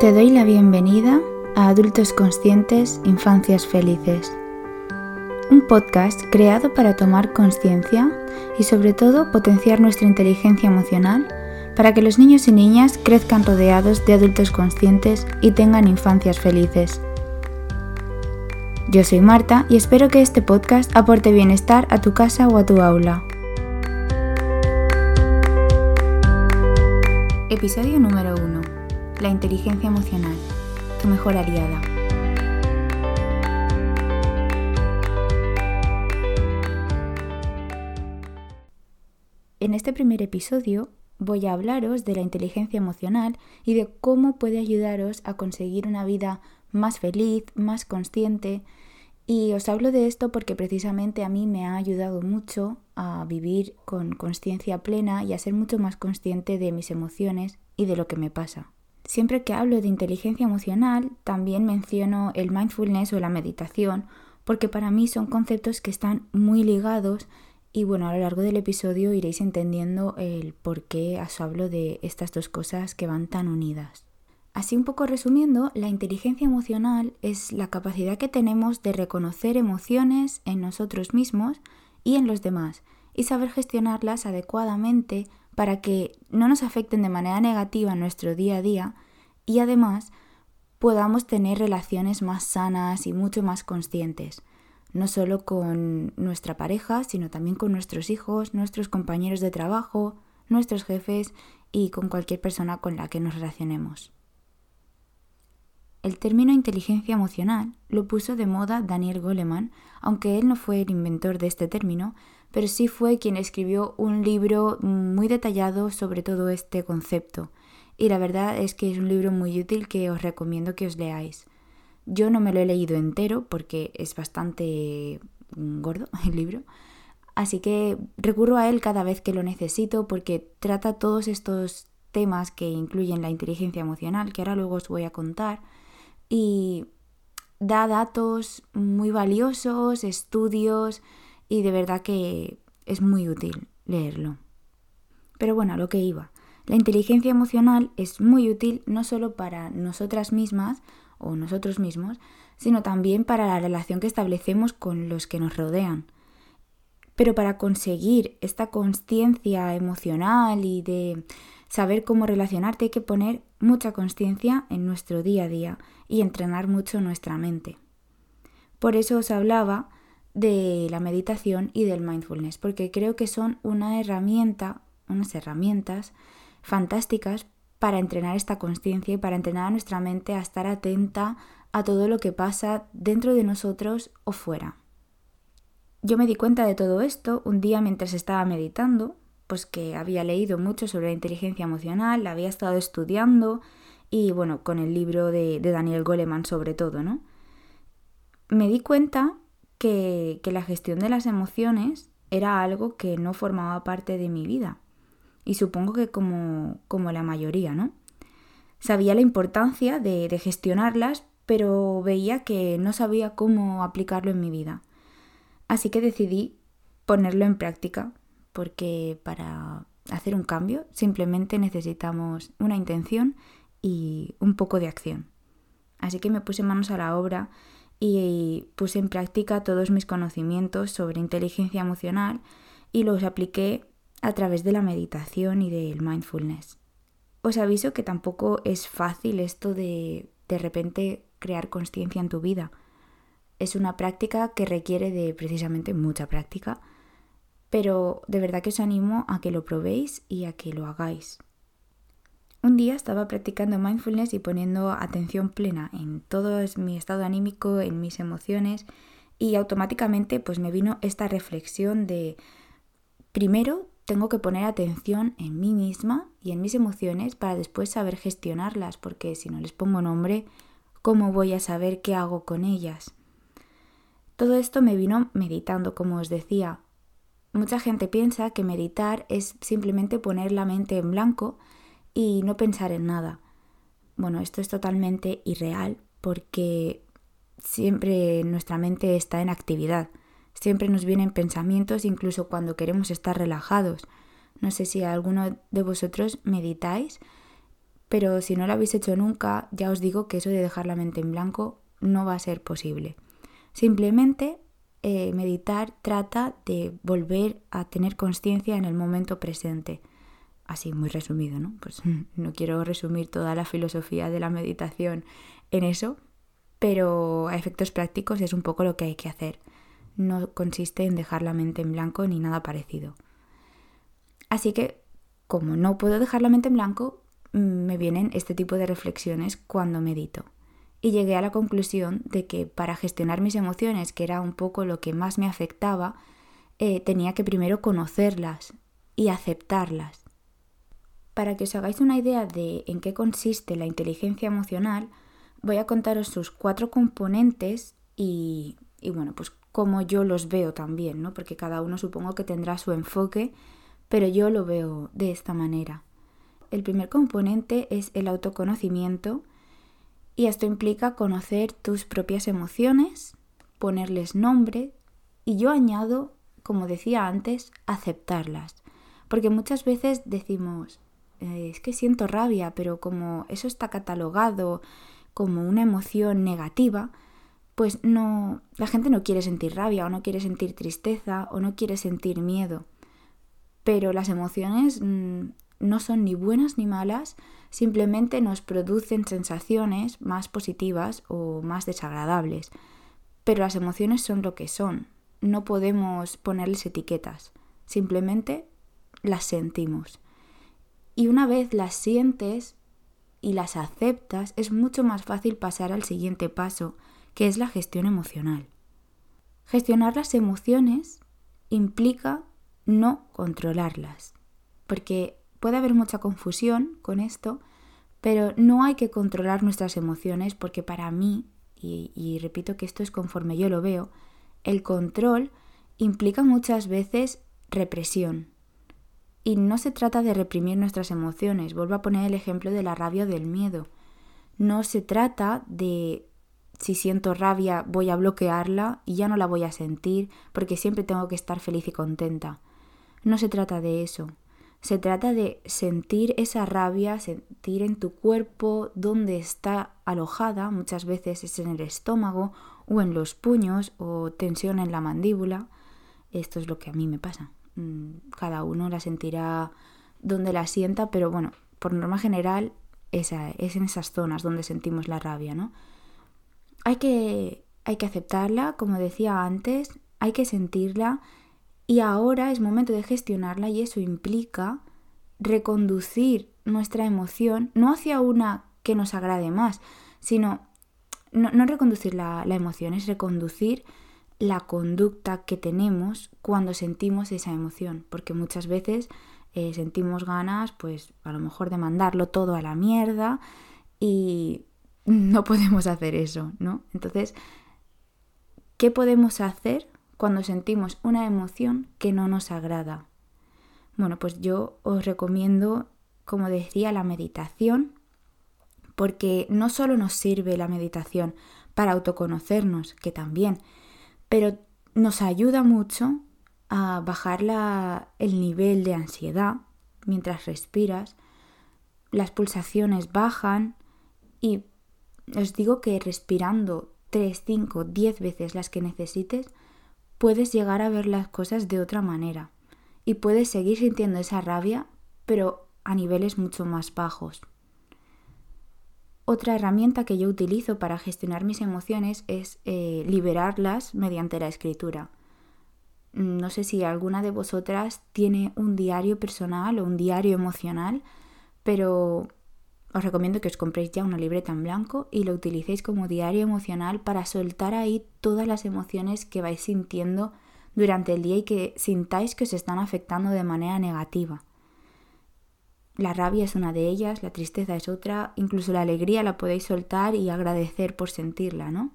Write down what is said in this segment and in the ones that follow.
Te doy la bienvenida a Adultos Conscientes, Infancias Felices, un podcast creado para tomar conciencia y sobre todo potenciar nuestra inteligencia emocional para que los niños y niñas crezcan rodeados de adultos conscientes y tengan infancias felices. Yo soy Marta y espero que este podcast aporte bienestar a tu casa o a tu aula. Episodio número 1. La inteligencia emocional. Tu mejor aliada. En este primer episodio voy a hablaros de la inteligencia emocional y de cómo puede ayudaros a conseguir una vida más feliz, más consciente. Y os hablo de esto porque precisamente a mí me ha ayudado mucho a vivir con conciencia plena y a ser mucho más consciente de mis emociones y de lo que me pasa. Siempre que hablo de inteligencia emocional, también menciono el mindfulness o la meditación, porque para mí son conceptos que están muy ligados y bueno, a lo largo del episodio iréis entendiendo el por qué os hablo de estas dos cosas que van tan unidas. Así un poco resumiendo, la inteligencia emocional es la capacidad que tenemos de reconocer emociones en nosotros mismos y en los demás y saber gestionarlas adecuadamente para que no nos afecten de manera negativa nuestro día a día y además podamos tener relaciones más sanas y mucho más conscientes, no solo con nuestra pareja, sino también con nuestros hijos, nuestros compañeros de trabajo, nuestros jefes y con cualquier persona con la que nos relacionemos. El término inteligencia emocional lo puso de moda Daniel Goleman, aunque él no fue el inventor de este término, pero sí fue quien escribió un libro muy detallado sobre todo este concepto. Y la verdad es que es un libro muy útil que os recomiendo que os leáis. Yo no me lo he leído entero porque es bastante gordo el libro, así que recurro a él cada vez que lo necesito porque trata todos estos temas que incluyen la inteligencia emocional, que ahora luego os voy a contar, y da datos muy valiosos, estudios, y de verdad que es muy útil leerlo. Pero bueno, a lo que iba. La inteligencia emocional es muy útil no solo para nosotras mismas o nosotros mismos, sino también para la relación que establecemos con los que nos rodean. Pero para conseguir esta conciencia emocional y de saber cómo relacionarte hay que poner mucha conciencia en nuestro día a día y entrenar mucho nuestra mente. Por eso os hablaba de la meditación y del mindfulness, porque creo que son una herramienta, unas herramientas fantásticas para entrenar esta conciencia y para entrenar a nuestra mente a estar atenta a todo lo que pasa dentro de nosotros o fuera. Yo me di cuenta de todo esto un día mientras estaba meditando, pues que había leído mucho sobre la inteligencia emocional, la había estado estudiando y bueno, con el libro de, de Daniel Goleman sobre todo, ¿no? Me di cuenta que, la gestión de las emociones era algo que no formaba parte de mi vida. Y supongo que como, como la mayoría, ¿no? Sabía la importancia de, de gestionarlas, pero veía que no sabía cómo aplicarlo en mi vida. Así que decidí ponerlo en práctica, porque para hacer un cambio simplemente necesitamos una intención y un poco de acción. Así que me puse manos a la obra y puse en práctica todos mis conocimientos sobre inteligencia emocional y los apliqué a través de la meditación y del mindfulness. Os aviso que tampoco es fácil esto de de repente crear conciencia en tu vida. Es una práctica que requiere de precisamente mucha práctica, pero de verdad que os animo a que lo probéis y a que lo hagáis. Un día estaba practicando mindfulness y poniendo atención plena en todo mi estado anímico, en mis emociones y automáticamente pues me vino esta reflexión de primero tengo que poner atención en mí misma y en mis emociones para después saber gestionarlas porque si no les pongo nombre, ¿cómo voy a saber qué hago con ellas? Todo esto me vino meditando, como os decía. Mucha gente piensa que meditar es simplemente poner la mente en blanco y no pensar en nada. Bueno, esto es totalmente irreal porque siempre nuestra mente está en actividad. Siempre nos vienen pensamientos incluso cuando queremos estar relajados. No sé si alguno de vosotros meditáis, pero si no lo habéis hecho nunca, ya os digo que eso de dejar la mente en blanco no va a ser posible. Simplemente eh, meditar trata de volver a tener conciencia en el momento presente. Así muy resumido, ¿no? Pues no quiero resumir toda la filosofía de la meditación en eso, pero a efectos prácticos es un poco lo que hay que hacer. No consiste en dejar la mente en blanco ni nada parecido. Así que, como no puedo dejar la mente en blanco, me vienen este tipo de reflexiones cuando medito. Y llegué a la conclusión de que para gestionar mis emociones, que era un poco lo que más me afectaba, eh, tenía que primero conocerlas y aceptarlas. Para que os hagáis una idea de en qué consiste la inteligencia emocional, voy a contaros sus cuatro componentes y, y bueno, pues cómo yo los veo también, ¿no? Porque cada uno supongo que tendrá su enfoque, pero yo lo veo de esta manera el primer componente es el autoconocimiento y esto implica conocer tus propias emociones, ponerles nombre y yo añado, como decía antes, aceptarlas. Porque muchas veces decimos, eh, es que siento rabia, pero como eso está catalogado como una emoción negativa, pues no, la gente no quiere sentir rabia o no quiere sentir tristeza o no quiere sentir miedo. Pero las emociones mm, no son ni buenas ni malas, simplemente nos producen sensaciones más positivas o más desagradables. Pero las emociones son lo que son, no podemos ponerles etiquetas, simplemente las sentimos. Y una vez las sientes y las aceptas, es mucho más fácil pasar al siguiente paso, que es la gestión emocional. Gestionar las emociones implica no controlarlas, porque Puede haber mucha confusión con esto, pero no hay que controlar nuestras emociones porque para mí, y, repito que esto es conforme yo lo veo, el control implica muchas veces represión. Y no se trata de reprimir nuestras emociones. Vuelvo a poner el ejemplo de la rabia o del miedo. No se trata de si siento rabia voy a bloquearla y ya no la voy a sentir porque siempre tengo que estar feliz y contenta. No se trata de eso. Se trata de sentir esa rabia, sentir en tu cuerpo dónde está alojada, muchas veces es en el estómago o en los puños o tensión en la mandíbula. Esto es lo que a mí me pasa. Mm, cada uno la sentirá donde la sienta, pero bueno, por norma general es en esas zonas donde sentimos la rabia, ¿no? Hay que, hay que aceptarla, como decía antes, hay que sentirla y ahora es momento de gestionarla y eso implica reconducir nuestra emoción no hacia una que nos agrade más, sino no, reconducir la, emoción, es reconducir la conducta que tenemos cuando sentimos esa emoción, porque muchas veces eh, sentimos ganas, pues a lo mejor de mandarlo todo a la mierda y no podemos hacer eso, ¿no? Entonces, ¿qué podemos hacer cuando sentimos una emoción que no nos agrada. Bueno, pues yo os recomiendo, como decía, la meditación, porque no solo nos sirve la meditación para autoconocernos, que también, pero nos ayuda mucho a bajar el nivel de ansiedad mientras respiras, las pulsaciones bajan y os digo que respirando 3, 5, 10 veces las que necesites, puedes llegar a ver las cosas de otra manera y puedes seguir sintiendo esa rabia, pero a niveles mucho más bajos. Otra herramienta que yo utilizo para gestionar mis emociones es eh, liberarlas mediante la escritura. No sé si alguna de vosotras tiene un diario personal o un diario emocional, pero os recomiendo que os compréis ya una libreta en blanco y lo utilicéis como diario emocional para soltar ahí todas las emociones que vais sintiendo durante el día y que sintáis que os están afectando de manera negativa. La rabia es una de ellas, la tristeza es otra, incluso la alegría la podéis soltar y agradecer por sentirla, ¿no?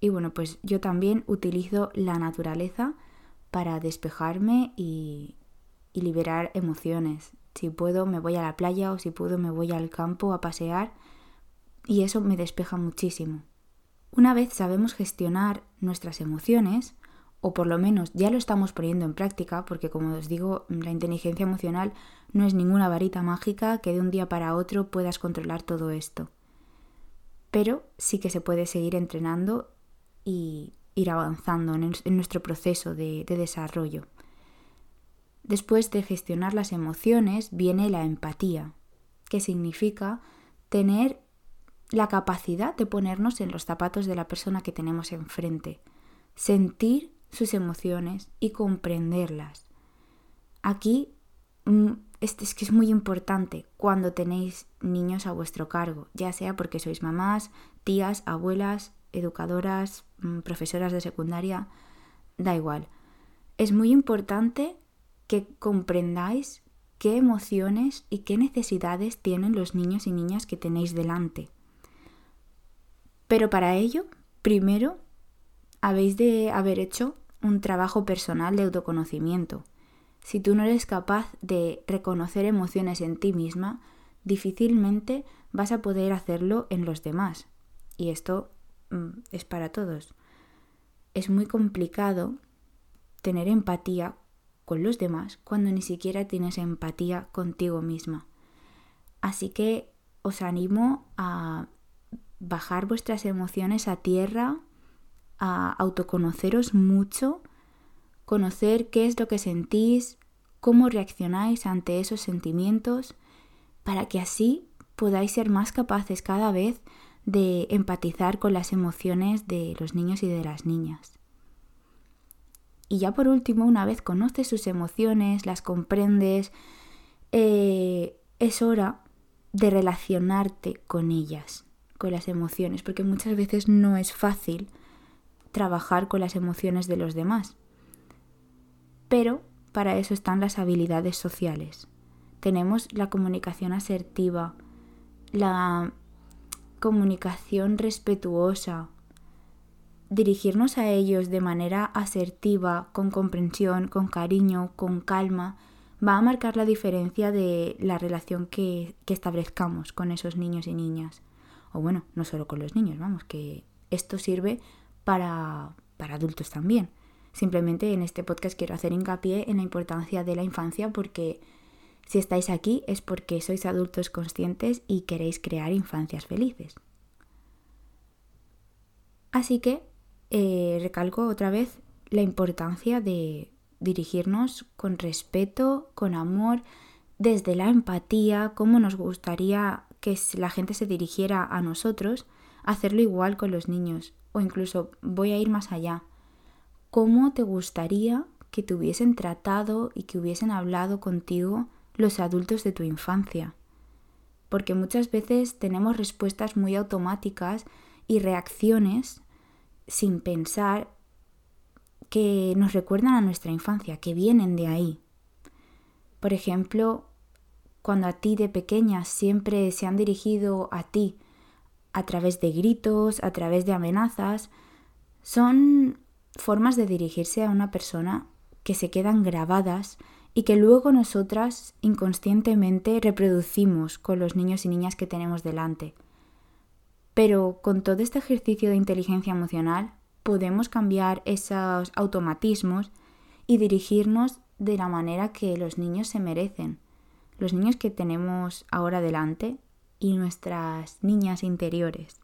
Y bueno, pues yo también utilizo la naturaleza para despejarme y, y liberar emociones. Si puedo me voy a la playa o si puedo me voy al campo a pasear y eso me despeja muchísimo. Una vez sabemos gestionar nuestras emociones, o por lo menos ya lo estamos poniendo en práctica, porque como os digo, la inteligencia emocional no es ninguna varita mágica que de un día para otro puedas controlar todo esto. Pero sí que se puede seguir entrenando y ir avanzando en, nuestro proceso de desarrollo. Después de gestionar las emociones viene la empatía, que significa tener la capacidad de ponernos en los zapatos de la persona que tenemos enfrente, sentir sus emociones y comprenderlas. Aquí mm, es, que es muy importante cuando tenéis niños a vuestro cargo, ya sea porque sois mamás, tías, abuelas, educadoras, mm, profesoras de secundaria, da igual. Es muy importante que comprendáis qué emociones y qué necesidades tienen los niños y niñas que tenéis delante. Pero para ello, primero, habéis de haber hecho un trabajo personal de autoconocimiento. Si tú no eres capaz de reconocer emociones en ti misma, difícilmente vas a poder hacerlo en los demás. Y esto mm, es para todos. Es muy complicado tener empatía con los demás cuando ni siquiera tienes empatía contigo misma. Así que os animo a bajar vuestras emociones a tierra, a autoconoceros mucho, conocer qué es lo que sentís, cómo reaccionáis ante esos sentimientos, para que así podáis ser más capaces cada vez de empatizar con las emociones de los niños y de las niñas. Y ya por último, una vez conoces sus emociones, las comprendes, eh, es hora de relacionarte con ellas, con las emociones, porque muchas veces no es fácil trabajar con las emociones de los demás. Pero para eso están las habilidades sociales. Tenemos la comunicación asertiva, la comunicación respetuosa, dirigirnos a ellos de manera asertiva, con comprensión, con cariño, con calma, va a marcar la diferencia de la relación que, establezcamos con esos niños y niñas. O bueno, no solo con los niños, vamos, que esto sirve para, para adultos también. Simplemente en este podcast quiero hacer hincapié en la importancia de la infancia porque si estáis aquí es porque sois adultos conscientes y queréis crear infancias felices. Así que eh, recalco otra vez la importancia de dirigirnos con respeto, con amor, desde la empatía, cómo nos gustaría que la gente se dirigiera a nosotros, hacerlo igual con los niños, o incluso voy a ir más allá. ¿Cómo te gustaría que te hubiesen tratado y que hubiesen hablado contigo los adultos de tu infancia? Porque muchas veces tenemos respuestas muy automáticas y reacciones sin pensar que nos recuerdan a nuestra infancia, que vienen de ahí. Por ejemplo, cuando a ti de pequeña siempre se han dirigido a ti a través de gritos, a través de amenazas, son formas de dirigirse a una persona que se quedan grabadas y que luego nosotras inconscientemente reproducimos con los niños y niñas que tenemos delante. Pero con todo este ejercicio de inteligencia emocional podemos cambiar esos automatismos y dirigirnos de la manera que los niños se merecen. Los niños que tenemos ahora delante y nuestras niñas interiores.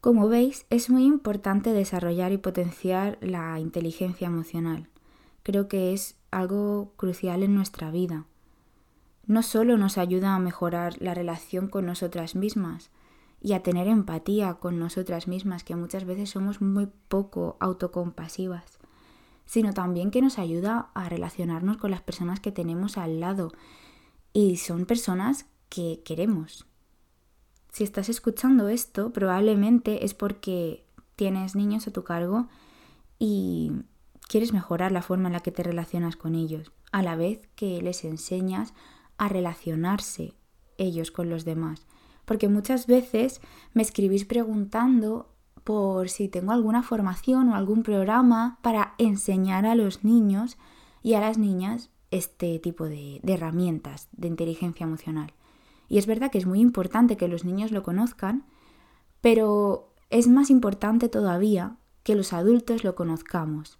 Como veis, es muy importante desarrollar y potenciar la inteligencia emocional. Creo que es algo crucial en nuestra vida. No solo nos ayuda a mejorar la relación con nosotras mismas, y a tener empatía con nosotras mismas, que muchas veces somos muy poco autocompasivas, sino también que nos ayuda a relacionarnos con las personas que tenemos al lado y son personas que queremos. Si estás escuchando esto, probablemente es porque tienes niños a tu cargo y quieres mejorar la forma en la que te relacionas con ellos, a la vez que les enseñas a relacionarse ellos con los demás porque muchas veces me escribís preguntando por si tengo alguna formación o algún programa para enseñar a los niños y a las niñas este tipo de, herramientas de inteligencia emocional. Y es verdad que es muy importante que los niños lo conozcan, pero es más importante todavía que los adultos lo conozcamos.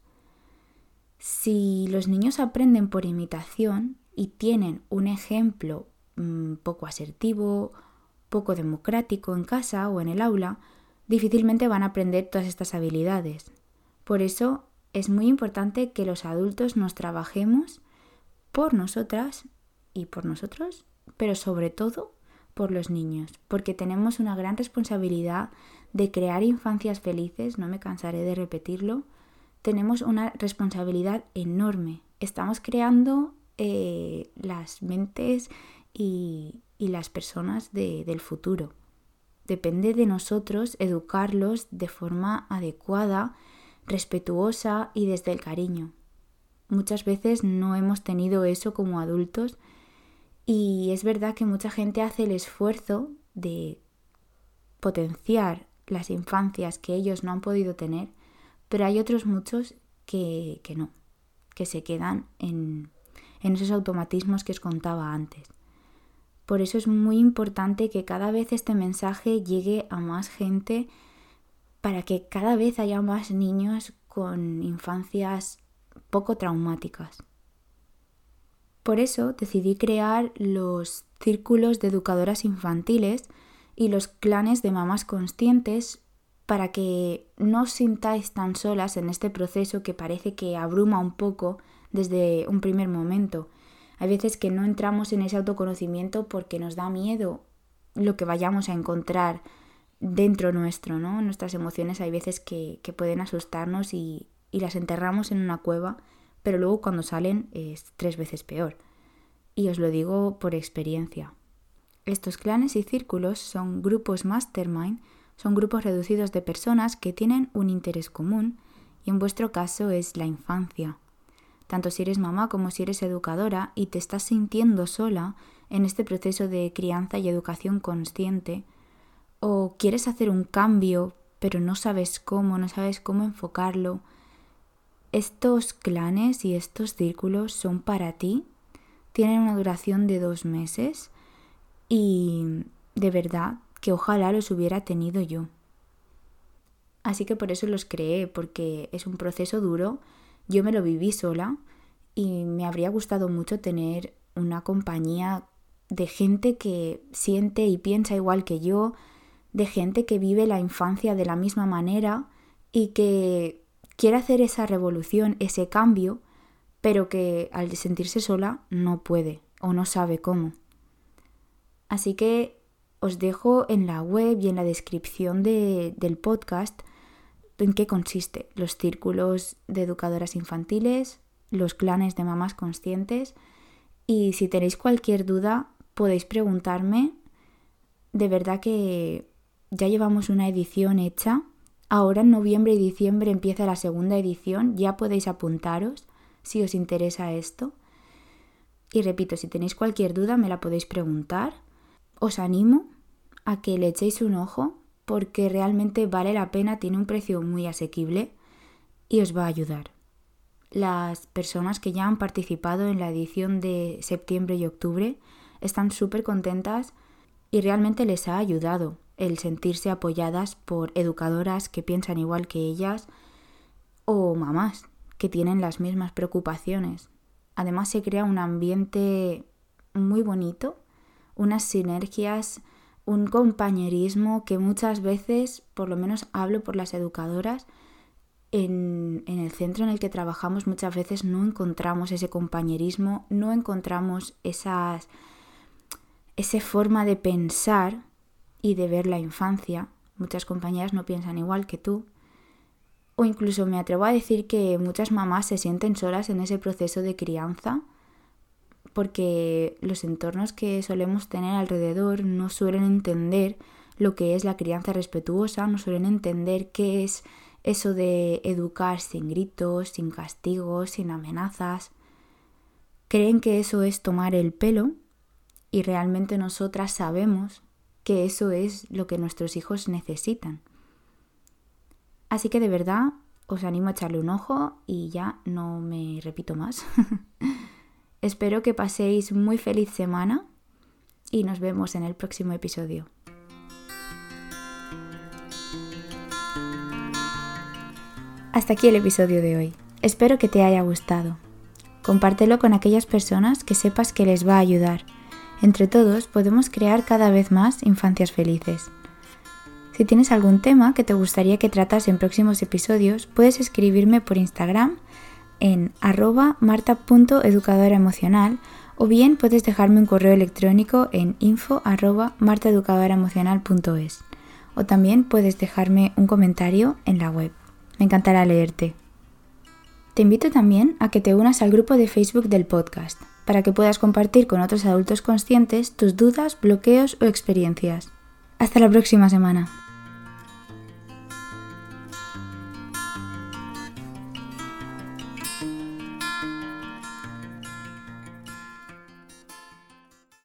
Si los niños aprenden por imitación y tienen un ejemplo mm, poco asertivo, poco democrático en casa o en el aula, difícilmente van a aprender todas estas habilidades. Por eso es muy importante que los adultos nos trabajemos por nosotras y por nosotros, pero sobre todo por los niños, porque tenemos una gran responsabilidad de crear infancias felices, no me cansaré de repetirlo, tenemos una responsabilidad enorme. Estamos creando eh, las mentes y, las personas del futuro. Depende de nosotros educarlos de forma adecuada, respetuosa y desde el cariño. Muchas veces no hemos tenido eso como adultos y es verdad que mucha gente hace el esfuerzo de potenciar las infancias que ellos no han podido tener, pero hay otros muchos que, no, que se quedan en, en esos automatismos que os contaba antes. Por eso es muy importante que cada vez este mensaje llegue a más gente para que cada vez haya más niños con infancias poco traumáticas. Por eso decidí crear los círculos de educadoras infantiles y los clanes de mamás conscientes para que no os sintáis tan solas en este proceso que parece que abruma un poco desde un primer momento. Hay veces que no entramos en ese autoconocimiento porque nos da miedo lo que vayamos a encontrar dentro nuestro, ¿no? Nuestras emociones hay veces que, pueden asustarnos y, y las enterramos en una cueva pero luego cuando salen es tres veces peor. Y os lo digo por experiencia. Estos clanes y círculos son grupos mastermind, son grupos reducidos de personas que tienen un interés común y en vuestro caso es la infancia. Tanto si eres mamá como si eres educadora y te estás sintiendo sola en este proceso de crianza y educación consciente, o quieres hacer un cambio pero no sabes cómo, no sabes cómo enfocarlo, estos clanes y estos círculos son para ti, tienen una duración de dos meses y de verdad que ojalá los hubiera tenido yo. Así que por eso los creé, porque es un proceso duro, yo me lo viví sola y me habría gustado mucho tener una compañía de gente que siente y piensa igual que yo, de gente que vive la infancia de la misma manera y que quiere hacer esa revolución, ese cambio, pero que al sentirse sola no puede o no sabe cómo. Así que os dejo en la web y en la descripción del podcast en qué consiste los círculos de educadoras infantiles, los clanes de mamás conscientes y si tenéis cualquier duda podéis preguntarme. De verdad que ya llevamos una edición hecha Ahora en noviembre y diciembre empieza la segunda edición, ya podéis apuntaros si os interesa esto. Y repito, si tenéis cualquier duda me la podéis preguntar. Os animo a que le echéis un ojo porque realmente vale la pena, tiene un precio muy asequible y os va a ayudar. Las personas que ya han participado en la edición de septiembre y octubre están súper contentas y realmente les ha ayudado el sentirse apoyadas por educadoras que piensan igual que ellas o mamás que tienen las mismas preocupaciones. Además se crea un ambiente muy bonito, unas sinergias, un compañerismo que muchas veces, por lo menos hablo por las educadoras, en, en, el centro en el que trabajamos muchas veces no encontramos ese compañerismo, no encontramos esas, esa forma de pensar y de ver la infancia. Muchas compañeras no piensan igual que tú. O incluso me atrevo a decir que muchas mamás se sienten solas en ese proceso de crianza porque los entornos que solemos tener alrededor no suelen entender lo que es la crianza respetuosa, no suelen entender qué es eso de educar sin gritos, sin castigos, sin amenazas. Creen que eso es tomar el pelo y realmente nosotras sabemos que eso es lo que nuestros hijos necesitan. Así que de verdad os animo a echarle un ojo y ya no me repito más. Espero que paséis muy feliz semana y nos vemos en el próximo episodio. Hasta aquí el episodio de hoy. Espero que te haya gustado. Compártelo con aquellas personas que sepas que les va a ayudar. Entre todos podemos crear cada vez más infancias felices. Si tienes algún tema que te gustaría que tratase en próximos episodios, puedes escribirme por Instagram en arroba marta.educadoraemocional o bien puedes dejarme un correo electrónico en info o también puedes dejarme un comentario en la web. Me encantará leerte. Te invito también a que te unas al grupo de Facebook del podcast, para que puedas compartir con otros adultos conscientes tus dudas, bloqueos o experiencias. Hasta la próxima semana.